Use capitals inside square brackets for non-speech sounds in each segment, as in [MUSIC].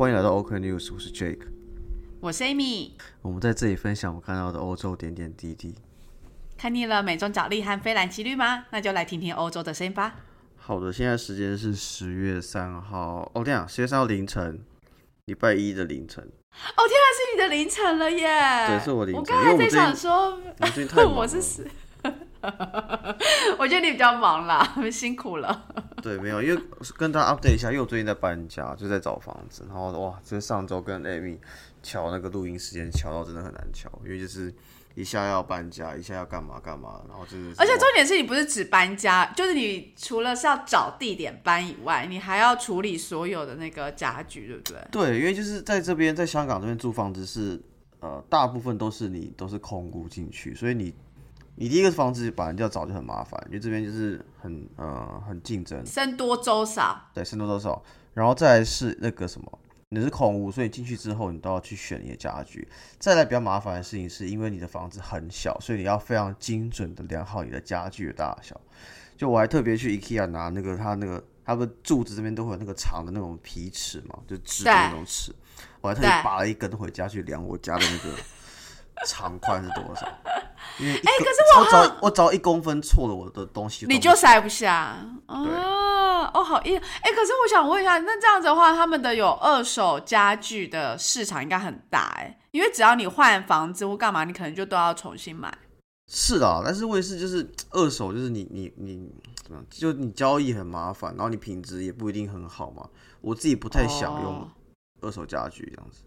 欢迎来到 OK News，我是 Jake。我是 Amy。我们在这里分享我看到的欧洲点点滴滴。看腻了美中角力和菲兰奇律吗？那就来听听欧洲的声音吧。好的，现在时间是十月三号。哦，这样，十月三号凌晨，礼拜一的凌晨。哦，天啊，是你的凌晨了耶！对，是我凌晨。我刚才在想说，我 [LAUGHS] 是死。[LAUGHS] 我觉得你比较忙啦，辛苦了。对，没有，因为跟大家 update 一下，因为我最近在搬家，就在找房子。然后哇，就是上周跟 Amy 调那个录音时间，调到真的很难调，因为就是一下要搬家，一下要干嘛干嘛，然后就是。而且重点是你不是只搬家，就是你除了是要找地点搬以外，你还要处理所有的那个家具，对不对？对，因为就是在这边，在香港这边租房子是呃，大部分都是你都是空屋进去，所以你。你第一个房子本来就要找就很麻烦，因为这边就是很呃很竞争，生多粥少。对，生多粥少。然后再来是那个什么，你是空屋，所以进去之后你都要去选你的家具。再来比较麻烦的事情是因为你的房子很小，所以你要非常精准的量好你的家具的大小。就我还特别去 IKEA 拿那个他那个它的柱子这边都会有那个长的那种皮尺嘛，就直的那种尺，我还特意拔了一根回家去量我家的那个长宽是多少。哎，可是我找我找一公分错了，我的东西你就塞不下哦哦，好硬哎！可是我想问一下，那这样子的话，他们的有二手家具的市场应该很大哎，因为只要你换房子或干嘛，你可能就都要重新买。是的，但是问题是就是 [TSK] 二手，就是你你你怎么样？就你交易很麻烦，然后你品质也不一定很好嘛。我自己不太想用二手家具这样子。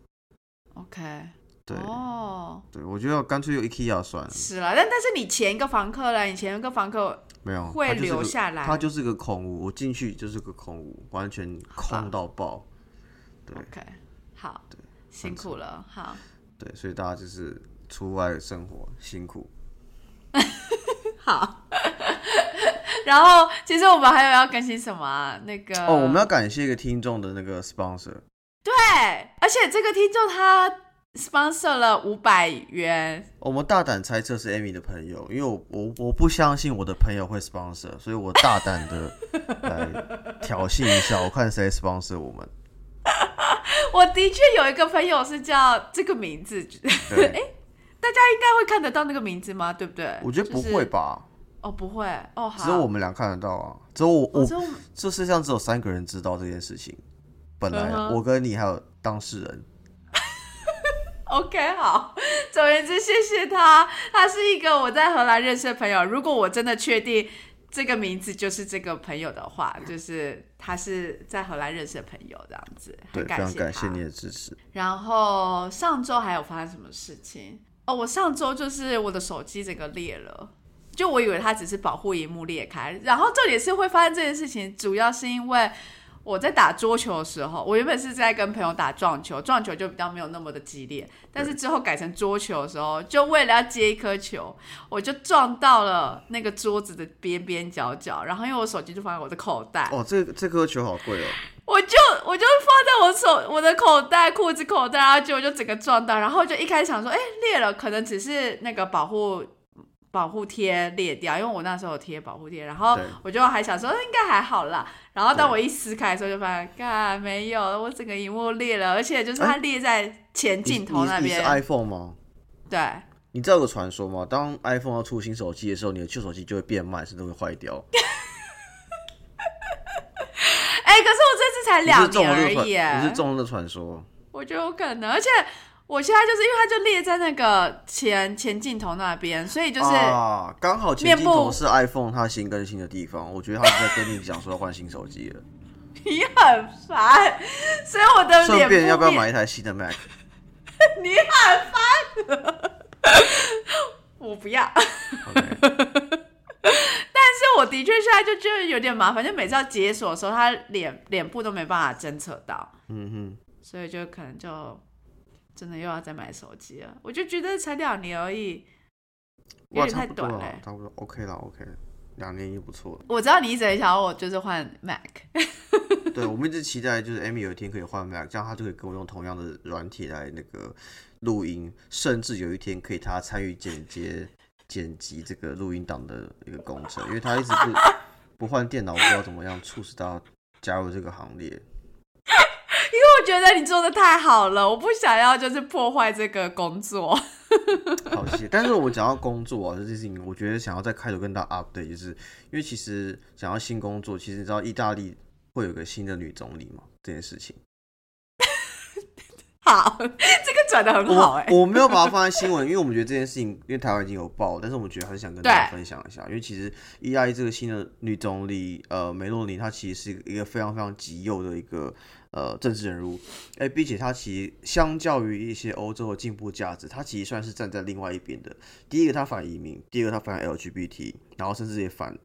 OK。对哦，对，我觉得干脆用 IKEA 算了。是了，但但是你前一个房客了，你前一个房客没有会留下来，他就是个空屋，我进去就是个空屋，完全空到爆。对，OK，好，对，辛苦了，好，对，所以大家就是出外生活辛苦。[LAUGHS] 好，然后其实我们还有要更新什么？那个哦，我们要感谢一个听众的那个 sponsor。对，而且这个听众他。Sponsor 了五百元，我们大胆猜测是 Amy 的朋友，因为我我我不相信我的朋友会 sponsor，所以我大胆的 [LAUGHS] 来挑衅一下，我看谁 sponsor 我们。[LAUGHS] 我的确有一个朋友是叫这个名字，哎，[LAUGHS] 大家应该会看得到那个名字吗？对不对？我觉得不会吧？哦，不会哦，只有我们俩看得到啊，只有我我这世界上只有三个人知道这件事情，本来我跟你还有当事人。OK，好。[LAUGHS] 总而言之，谢谢他。他是一个我在荷兰认识的朋友。如果我真的确定这个名字就是这个朋友的话，就是他是在荷兰认识的朋友，这样子。对，非常感谢你的支持。然后上周还有发生什么事情？哦，我上周就是我的手机整个裂了，就我以为它只是保护荧幕裂开，然后重点是会发生这件事情，主要是因为。我在打桌球的时候，我原本是在跟朋友打撞球，撞球就比较没有那么的激烈。但是之后改成桌球的时候，就为了要接一颗球，我就撞到了那个桌子的边边角角，然后因为我手机就放在我的口袋。哦，这这颗球好贵哦！我就我就放在我手我的口袋裤子口袋，然后结果就整个撞到，然后就一开始想说，哎，裂了，可能只是那个保护。保护贴裂掉，因为我那时候有贴保护贴，然后我就还想说应该还好啦。然后当我一撕开的时候，就发现，嘎，没有，我整个荧幕裂了，而且就是它裂在前镜头那边。你是 iPhone 吗？对。你知道有个传说吗？当 iPhone 要出新手机的时候，你的旧手机就会变慢，甚至会坏掉。[LAUGHS] 哎，可是我这次才两年而已，你是中了传说。我觉得有可能，而且。我现在就是因为它就列在那个前前镜头那边，所以就是啊，刚好前镜头是 iPhone 它新更新的地方。我觉得它是在跟你讲说要换新手机了。[LAUGHS] 你很烦，所以我的脸。顺便要不要买一台新的 Mac？[LAUGHS] 你很烦，[LAUGHS] 我不要。但是我的确现在就觉得有点麻烦，就每次要解锁的时候，他脸脸部都没办法侦测到。嗯哼，所以就可能就。真的又要再买手机了，我就觉得才两年而已，有点太短了。差不多 OK 了，OK，两年也不错了。我知道你一直想要我就是换 Mac，[LAUGHS] 对，我们一直期待就是 Amy 有一天可以换 Mac，这样他就可以跟我用同样的软体来那个录音，甚至有一天可以他参与剪接、剪辑这个录音档的一个工程，因为他一直不不换电脑，不知道怎么样促使到加入这个行列。觉得你做的太好了，我不想要就是破坏这个工作。[LAUGHS] 好谢，但是我讲到工作啊这件事情，我觉得想要再开头跟大家 update，就是因为其实想要新工作，其实你知道意大利会有个新的女总理嘛？这件事情。好，[LAUGHS] 这个转的很好哎、我我没有把它放在新闻，因为我们觉得这件事情，因为台湾已经有报，但是我们觉得还是想跟大家分享一下，因为其实意大利这个新的女总理呃梅洛尼，她其实是一个非常非常极右的一个呃政治人物，哎，并且她其实相较于一些欧洲的进步价值，她其实算是站在另外一边的。第一个，她反移民；第二个，她反 LGBT，然后甚至也反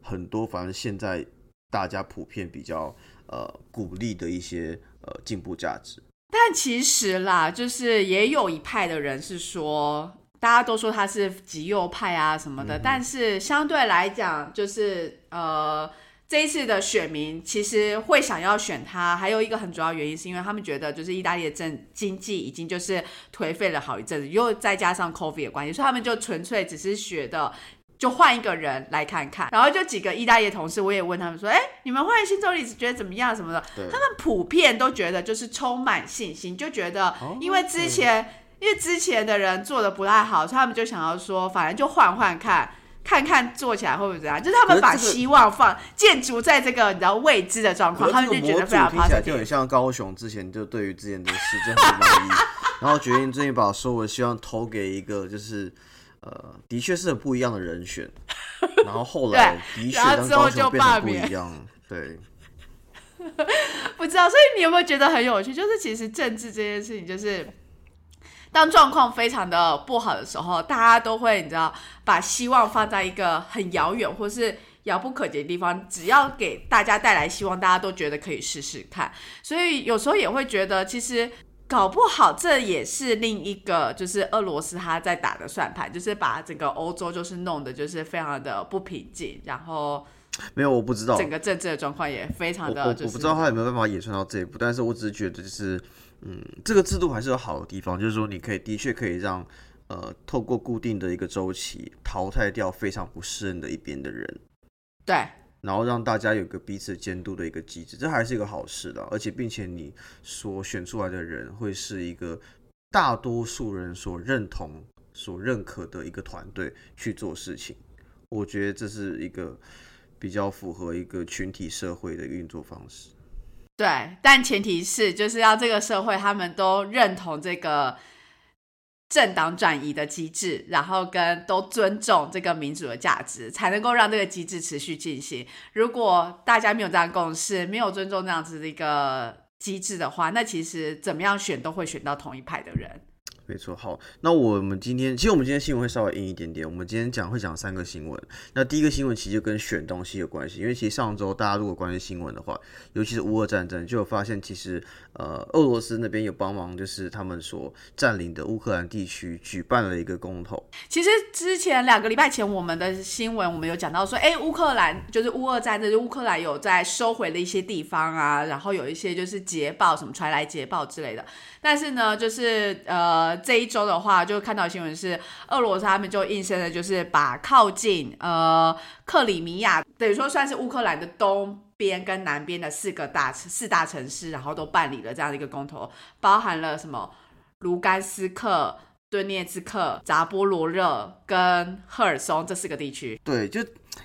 很多反正现在大家普遍比较呃鼓励的一些呃进步价值。但其实啦，就是也有一派的人是说，大家都说他是极右派啊什么的，但是相对来讲，就是呃。这一次的选民其实会想要选他，还有一个很主要原因是因为他们觉得就是意大利的政经济已经就是颓废了好一阵子，又再加上 COVID 的关系，所以他们就纯粹只是觉得就换一个人来看看。然后就几个意大利的同事，我也问他们说：“哎，你们换新总理觉得怎么样？什么的？”对，他们普遍都觉得就是充满信心，就觉得哦因为之前、因为之前的人做的不太好，所以他们就想要说，反正就换换看。看看做起来会不会怎样？就是他们把希望放建筑在这个你知道未知的状况，他们就觉得非常这个模组听起来就很。像高雄之前就对于之前的市政很满意，然后决定最近把所有的希望投给一个就是呃的确是很不一样的人选，[LAUGHS] 然后后来的确然后让高之后就雄变得不一样，对，不知道，所以你有没有觉得很有趣？就是其实政治这件事情，就是当状况非常的不好的时候，大家都会你知道把希望放在一个很遥远或是遥不可及的地方，只要给大家带来希望，大家都觉得可以试试看。所以有时候也会觉得，其实。搞不好这也是另一个，就是俄罗斯他在打的算盘，就是把整个欧洲就是弄得就是非常的不平静，然后没有我不知道，整个政治的状况也非常的就是我我不知道他有没有办法演算到这一步，但是我只是觉得就是，嗯，这个制度还是有好的地方，就是说你可以的确可以让呃透过固定的一个周期淘汰掉非常不适应的一边的人，对然后让大家有个彼此监督的一个机制，这还是一个好事的，而且并且你所选出来的人会是一个大多数人所认同、所认可的一个团队去做事情，我觉得这是一个比较符合一个群体社会的运作方式。对，但前提是就是要这个社会他们都认同这个政党转移的机制，然后跟都尊重这个民主的价值，才能够让这个机制持续进行。如果大家没有这样共识，没有尊重这样子的一个机制的话，那其实怎么样选都会选到同一派的人。没错，好，那我们今天其实我们今天新闻会稍微硬一点点。我们今天讲会讲三个新闻。那第一个新闻其实就跟选东西有关系，因为其实上周大家如果关心新闻的话，尤其是乌俄战争，就有发现其实呃俄罗斯那边有帮忙，就是他们所占领的乌克兰地区举办了一个公投。其实之前两个礼拜前，我们的新闻我们有讲到说，哎，乌克兰就是乌俄战争，就乌克兰有在收回了一些地方啊，然后有一些就是捷报什么传来捷报之类的。但是呢，就是呃这一周的话，就看到新闻是俄罗斯他们就硬生的，就是把靠近呃克里米亚，等于说算是乌克兰的东。边跟南边的四个大四大城市，然后都办理了这样的一个公投，包含了什么卢甘斯克、顿涅茨克、扎波罗热跟赫尔松这四个地区。对，就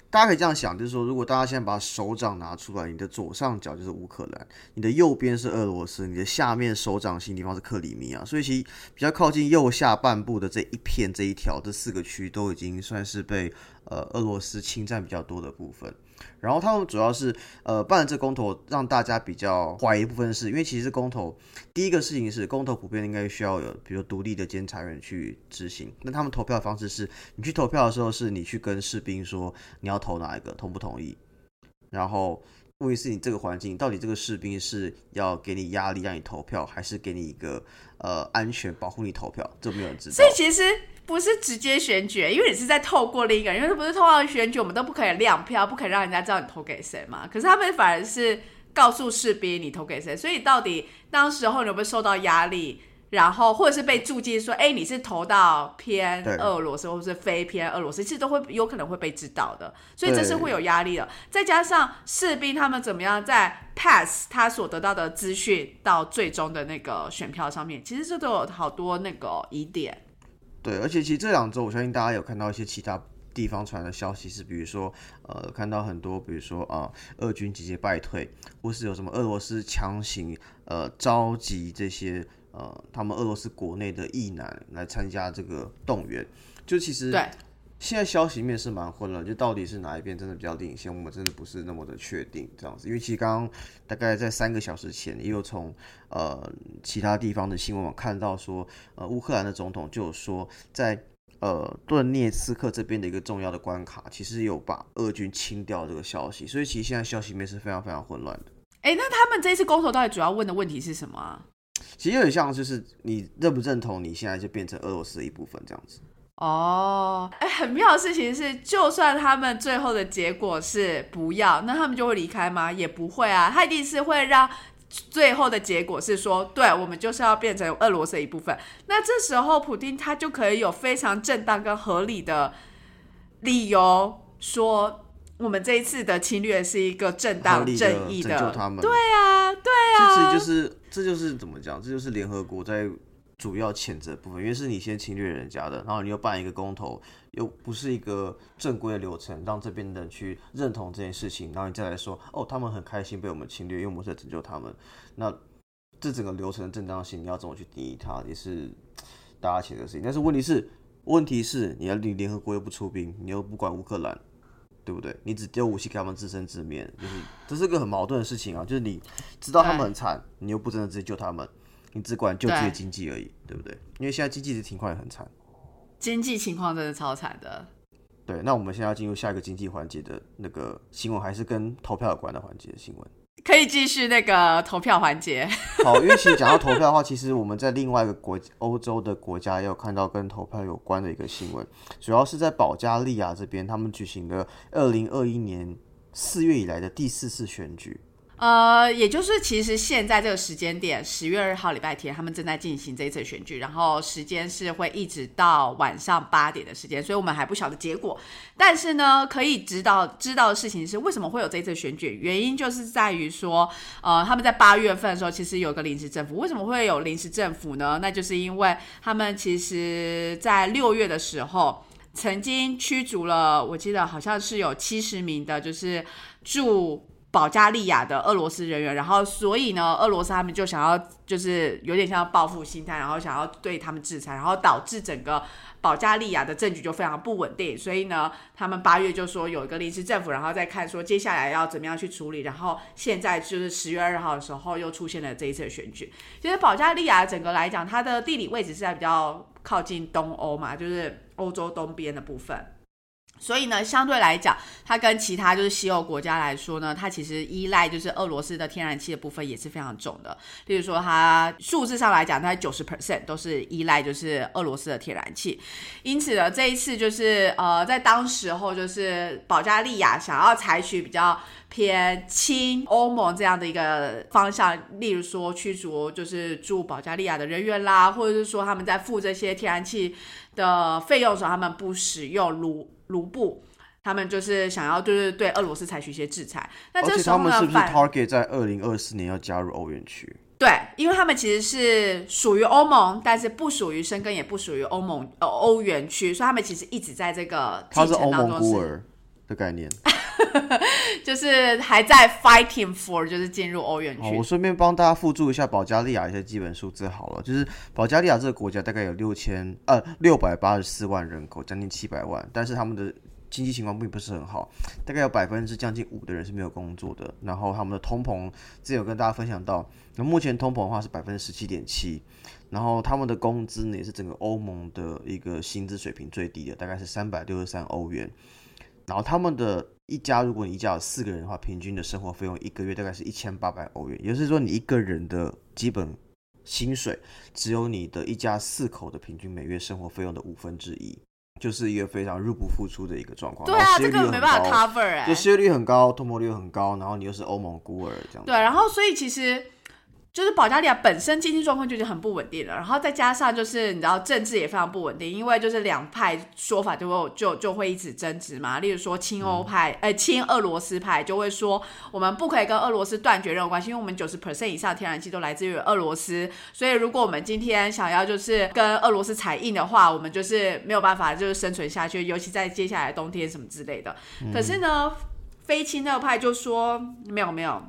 大家可以这样想，就是说，如果大家现在把手掌拿出来，你的左上角就是乌克兰，你的右边是俄罗斯，你的下面手掌心地方是克里米亚，所以其实比较靠近右下半部的这一片这一条这四个区都已经算是被呃俄罗斯侵占比较多的部分。然后他们主要是呃办了这公投，让大家比较怀疑部分是因为其实公投第一个事情是公投普遍应该需要有比如独立的监察员去执行，那他们投票的方式是你去投票的时候是你去跟士兵说你要投哪一个，同不同意，然后。问题是你这个环境到底这个士兵是要给你压力让你投票，还是给你一个呃安全保护你投票？这没有人知道。所以其实不是直接选举，因为你是在透过另一个人，因为不是透过选举，我们都不可以亮票，不可以让人家知道你投给谁嘛。可是他们反而是告诉士兵你投给谁，所以到底当时候你有没有受到压力？然后或者是被注记说，哎，你是投到偏俄罗斯，或者是非偏俄罗斯，其实都会有可能会被知道的，所以这是会有压力的。再加上士兵他们怎么样在 pass 他所得到的资讯到最终的那个选票上面，其实这都有好多那个疑点。对，而且其实这两周，我相信大家有看到一些其他地方传的消息，是比如说，呃，看到很多，比如说啊、俄军节节败退，或是有什么俄罗斯强行呃召集这些呃他们俄罗斯国内的役男来参加这个动员，就其实对，现在消息面是蛮混乱，就到底是哪一边真的比较领先，我们真的不是那么的确定这样子。因为其实刚刚大概在三个小时前，也有从呃其他地方的新闻网看到说，呃乌克兰的总统就有说，在呃顿涅茨克这边的一个重要的关卡，其实有把俄军清掉这个消息，所以其实现在消息面是非常非常混乱的。哎，那他们这一次公投到底主要问的问题是什么啊？其实有点像就是你认不认同你现在就变成俄罗斯的一部分这样子。哦，哎，很妙的事情是，就算他们最后的结果是不要，那他们就会离开吗？也不会啊，他一定是会让最后的结果是说，对我们就是要变成俄罗斯的一部分。那这时候，普丁他就可以有非常正当跟合理的理由说，我们这一次的侵略是一个正当 [LAUGHS] 正义拯救他们，对啊，对啊，其实就是这就是怎么讲？这就是联合国在主要谴责部分，因为是你先侵略人家的，然后你又办一个公投，又不是一个正规的流程，让这边的人去认同这件事情，然后你再来说，哦，他们很开心被我们侵略，因为我们是在拯救他们。那这整个流程的正当性，你要怎么去定义它，也是大家谴责的事情。但是问题是，问题是你要你联合国又不出兵，你又不管乌克兰。对不对？你只丢武器给他们自生自灭，就是这是个很矛盾的事情啊。就是你知道他们很惨，你又不真的直接救他们，你只管救自己的经济而已，对不对？因为现在经济的情况也很惨。经济情况真的超惨的。对，那我们现在要进入下一个经济环节的那个新闻，还是跟投票有关的环节的新闻。可以继续那个投票环节。好，因为其实讲到投票的话，其实我们在另外一个国欧洲的国家也有看到跟投票有关的一个新闻，主要是在保加利亚这边，他们举行了二零二一年四月以来的第四次选举。呃，也就是其实现在这个时间点，十月二号礼拜天，他们正在进行这一次选举，然后时间是会一直到晚上八点的时间，所以我们还不晓得结果。但是呢，可以知道知道的事情是，为什么会有这一次选举？原因就是在于说，呃，他们在八月份的时候，其实有个临时政府。为什么会有临时政府呢？那就是因为他们其实在六月的时候。曾经驱逐了，我记得好像是有七十名的，就是驻保加利亚的俄罗斯人员，然后所以呢，俄罗斯他们就想要就是有点像报复心态，然后想要对他们制裁，然后导致整个保加利亚的政局就非常不稳定。所以呢，他们八月就说有一个临时政府，然后再看说接下来要怎么样去处理。然后现在就是十月二号的时候又出现了这一次的选举。其实保加利亚整个来讲，它的地理位置是在比较靠近东欧嘛，就是欧洲东边的部分。所以呢，相对来讲，它跟其他就是西欧国家来说呢，它其实依赖就是俄罗斯的天然气的部分也是非常重的。例如说，它数字上来讲，它九十 percent 都是依赖就是俄罗斯的天然气。因此呢，这一次就是呃，在当时候就是保加利亚想要采取比较偏亲欧盟这样的一个方向，例如说驱逐就是驻保加利亚的人员啦，或者是说他们在付这些天然气的费用的时候，他们不使用卢卢布。他们就是想要，就是对俄罗斯采取一些制裁。那这时候呢，他们是不是 target 在二零二四年要加入欧元区？对，因为他们其实是属于欧盟，但是不属于申根，也不属于欧盟呃欧元区，所以他们其实一直在这个进他是欧盟程当中是，孤儿的概念。[LAUGHS] 就是还在 fighting for，就是进入欧元哦，区我。顺便帮大家附注一下保加利亚一些基本数字好了，就是保加利亚这个国家大概有六千呃六百八十四万人口，将近七百万，但是他们的经济情况并不是很好，大概有百分之将近五的人是没有工作的，然后他们的通膨之前有跟大家分享到，那目前通膨的话是百分之十七点七，然后他们的工资呢也是整个欧盟的一个薪资水平最低的，大概是三百六十三欧元。然后他们的一家，如果你一家有四个人的话，平均的生活费用一个月大概是一千八百欧元，也就是说你一个人的基本薪水只有你的一家四口的平均每月生活费用的五分之一，就是一个非常入不敷出的一个状况。对啊，这个没办法 cover 哎、就失业率很高，通膨率又很高，然后你又是欧盟孤儿这样子。对，然后所以其实就是保加利亚本身经济状况就已经很不稳定了，然后再加上就是你知道政治也非常不稳定，因为就是两派说法就会就就会一直争执嘛。例如说亲欧派，呃亲俄罗斯派就会说我们不可以跟俄罗斯断绝任何关系，因为我们九十 percent 以上天然气都来自于俄罗斯，所以如果我们今天想要就是跟俄罗斯采印的话，我们就是没有办法就是生存下去，尤其在接下来冬天什么之类的。可是呢，非亲俄派就说没有没有。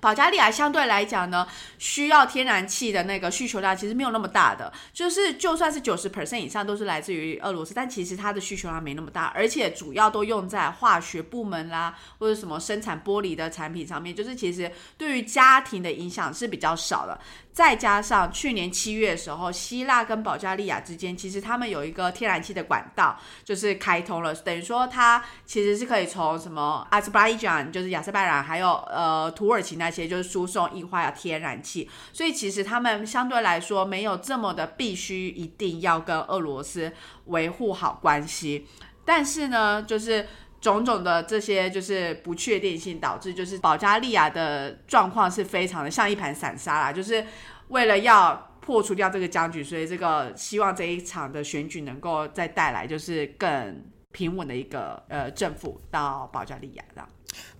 保加利亚相对来讲呢，需要天然气的那个需求量其实没有那么大的，就是就算是九十 percent 以上都是来自于俄罗斯，但其实它的需求量没那么大，而且主要都用在化学部门啦，或者什么生产玻璃的产品上面，就是其实对于家庭的影响是比较少的。再加上去年七月的时候，希腊跟保加利亚之间其实他们有一个天然气的管道，就是开通了，等于说它其实是可以从什么阿斯巴伊讲，就是亚塞拜然，还有呃土耳其那些，就是输送液化天然气，所以其实他们相对来说没有这么的必须一定要跟俄罗斯维护好关系，但是呢，就是种种的这些就是不确定性导致，就是保加利亚的状况是非常的像一盘散沙啦，就是为了要破除掉这个僵局，所以这个希望这一场的选举能够再带来就是更平稳的一个呃政府到保加利亚这样。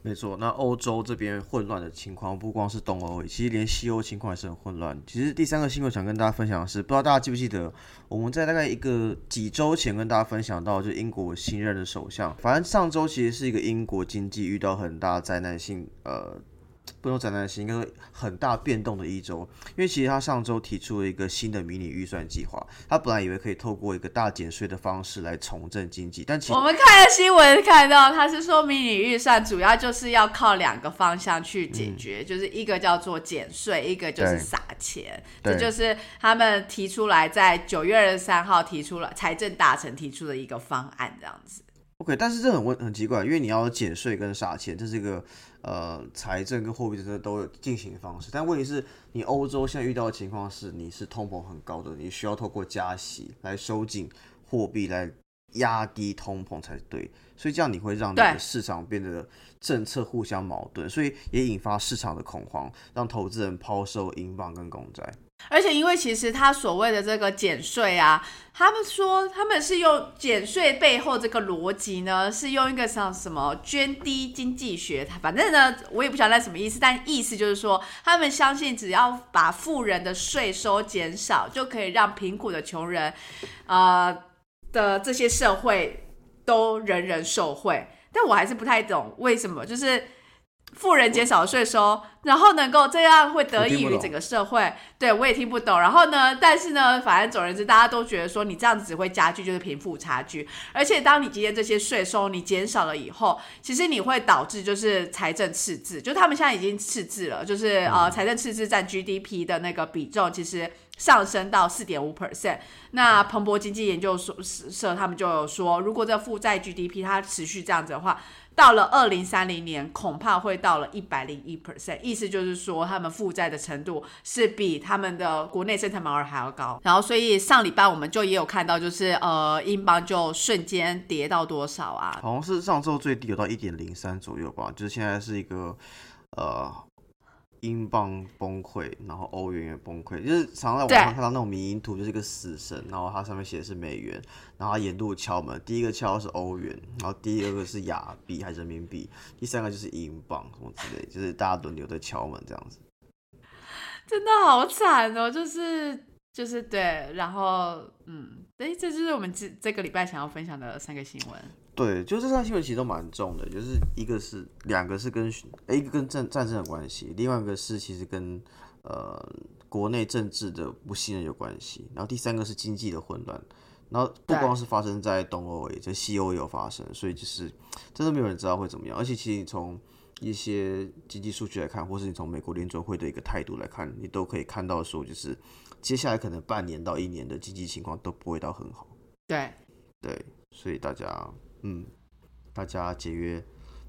没错，那欧洲这边混乱的情况不光是东欧，其实连西欧情况也是很混乱。其实第三个新闻想跟大家分享的是，不知道大家记不记得，我们在大概一个几周前跟大家分享到，就英国新任的首相，反正上周其实是一个英国经济遇到很大灾难性，呃。不能灾难性，应该说很大变动的一周，因为其实他上周提出了一个新的迷你预算计划，他本来以为可以透过一个大减税的方式来重振经济，但其实我们看了新闻看到，他是说迷你预算主要就是要靠两个方向去解决，就是一个叫做减税，一个就是撒钱，这就是他们提出来在九月二十三号提出了财政大臣提出的一个方案，这样子。OK，但是这很问很奇怪，因为你要减税跟撒钱，这是一个。呃，财政跟货币政策都有进行的方式，但问题是，你欧洲现在遇到的情况是，你是通膨很高的，你需要透过加息来收紧货币，来压低通膨才对，所以这样你会让你的市场变得政策互相矛盾，所以也引发市场的恐慌，让投资人抛售英镑跟公债。而且，因为其实他所谓的这个减税啊，他们说他们是用减税背后这个逻辑呢，是用一个像什么捐低经济学，反正呢，我也不晓得什么意思，但意思就是说，他们相信只要把富人的税收减少，就可以让贫苦的穷人，呃的这些社会都人人受惠。但我还是不太懂为什么，就是。富人减少税收，然后能够这样会得益于整个社会。对我也听不懂。然后呢，但是呢，反正总而言之，大家都觉得说你这样子只会加剧就是贫富差距。而且当你今天这些税收你减少了以后，其实你会导致就是财政赤字。就他们现在已经赤字了，就是呃财政赤字占 GDP 的那个比重其实上升到四点五 percent。那彭博经济研究所社他们就有说，如果这负债 GDP 它持续这样子的话。到了二零三零年，恐怕会到了一百零一 percent，意思就是说，他们负债的程度是比他们的国内生产毛额还要高。然后，所以上礼拜我们就也有看到，就是呃，英镑就瞬间跌到多少啊？好像是上周最低有到一点零三左右吧，就是现在是一个呃。英镑崩溃，然后欧元也崩溃，就是常常在网上看到那种迷因图，就是一个死神，然后它上面写的是美元，然后它沿路敲门，第一个敲是欧元，然后第二个是亚币还是人民币，第三个就是英镑什么之类，就是大家轮流在敲门这样子。真的好惨哦，就是就是对，然后嗯，哎，这就是我们这这个礼拜想要分享的三个新闻。对，就这三新闻其实都蛮重的，就是一个是两个是跟一个跟战战争有关系，另外一个是其实跟呃国内政治的不信任有关系，然后第三个是经济的混乱，然后不光是发生在东欧，也在西欧也有发生，所以就是真的没有人知道会怎么样，而且其实你从一些经济数据来看，或是你从美国联准会的一个态度来看，你都可以看到说，就是接下来可能半年到一年的经济情况都不会到很好。对，对，所以大家。嗯，大家节约，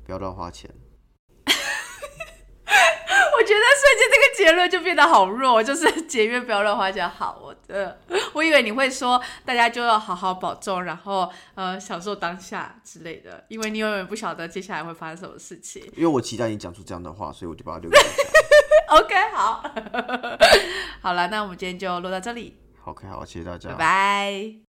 不要乱花钱。[LAUGHS] 我觉得瞬间这个结论就变得好弱，就是节约不要乱花钱。好，我的，[LAUGHS] 我以为你会说大家就要好好保重，然后呃享受当下之类的，因为你永远不晓得接下来会发生什么事情。因为我期待你讲出这样的话，所以我就把它留给你。[LAUGHS] OK，好，好了，那我们今天就录到这里，OK，好，谢谢大家，拜拜。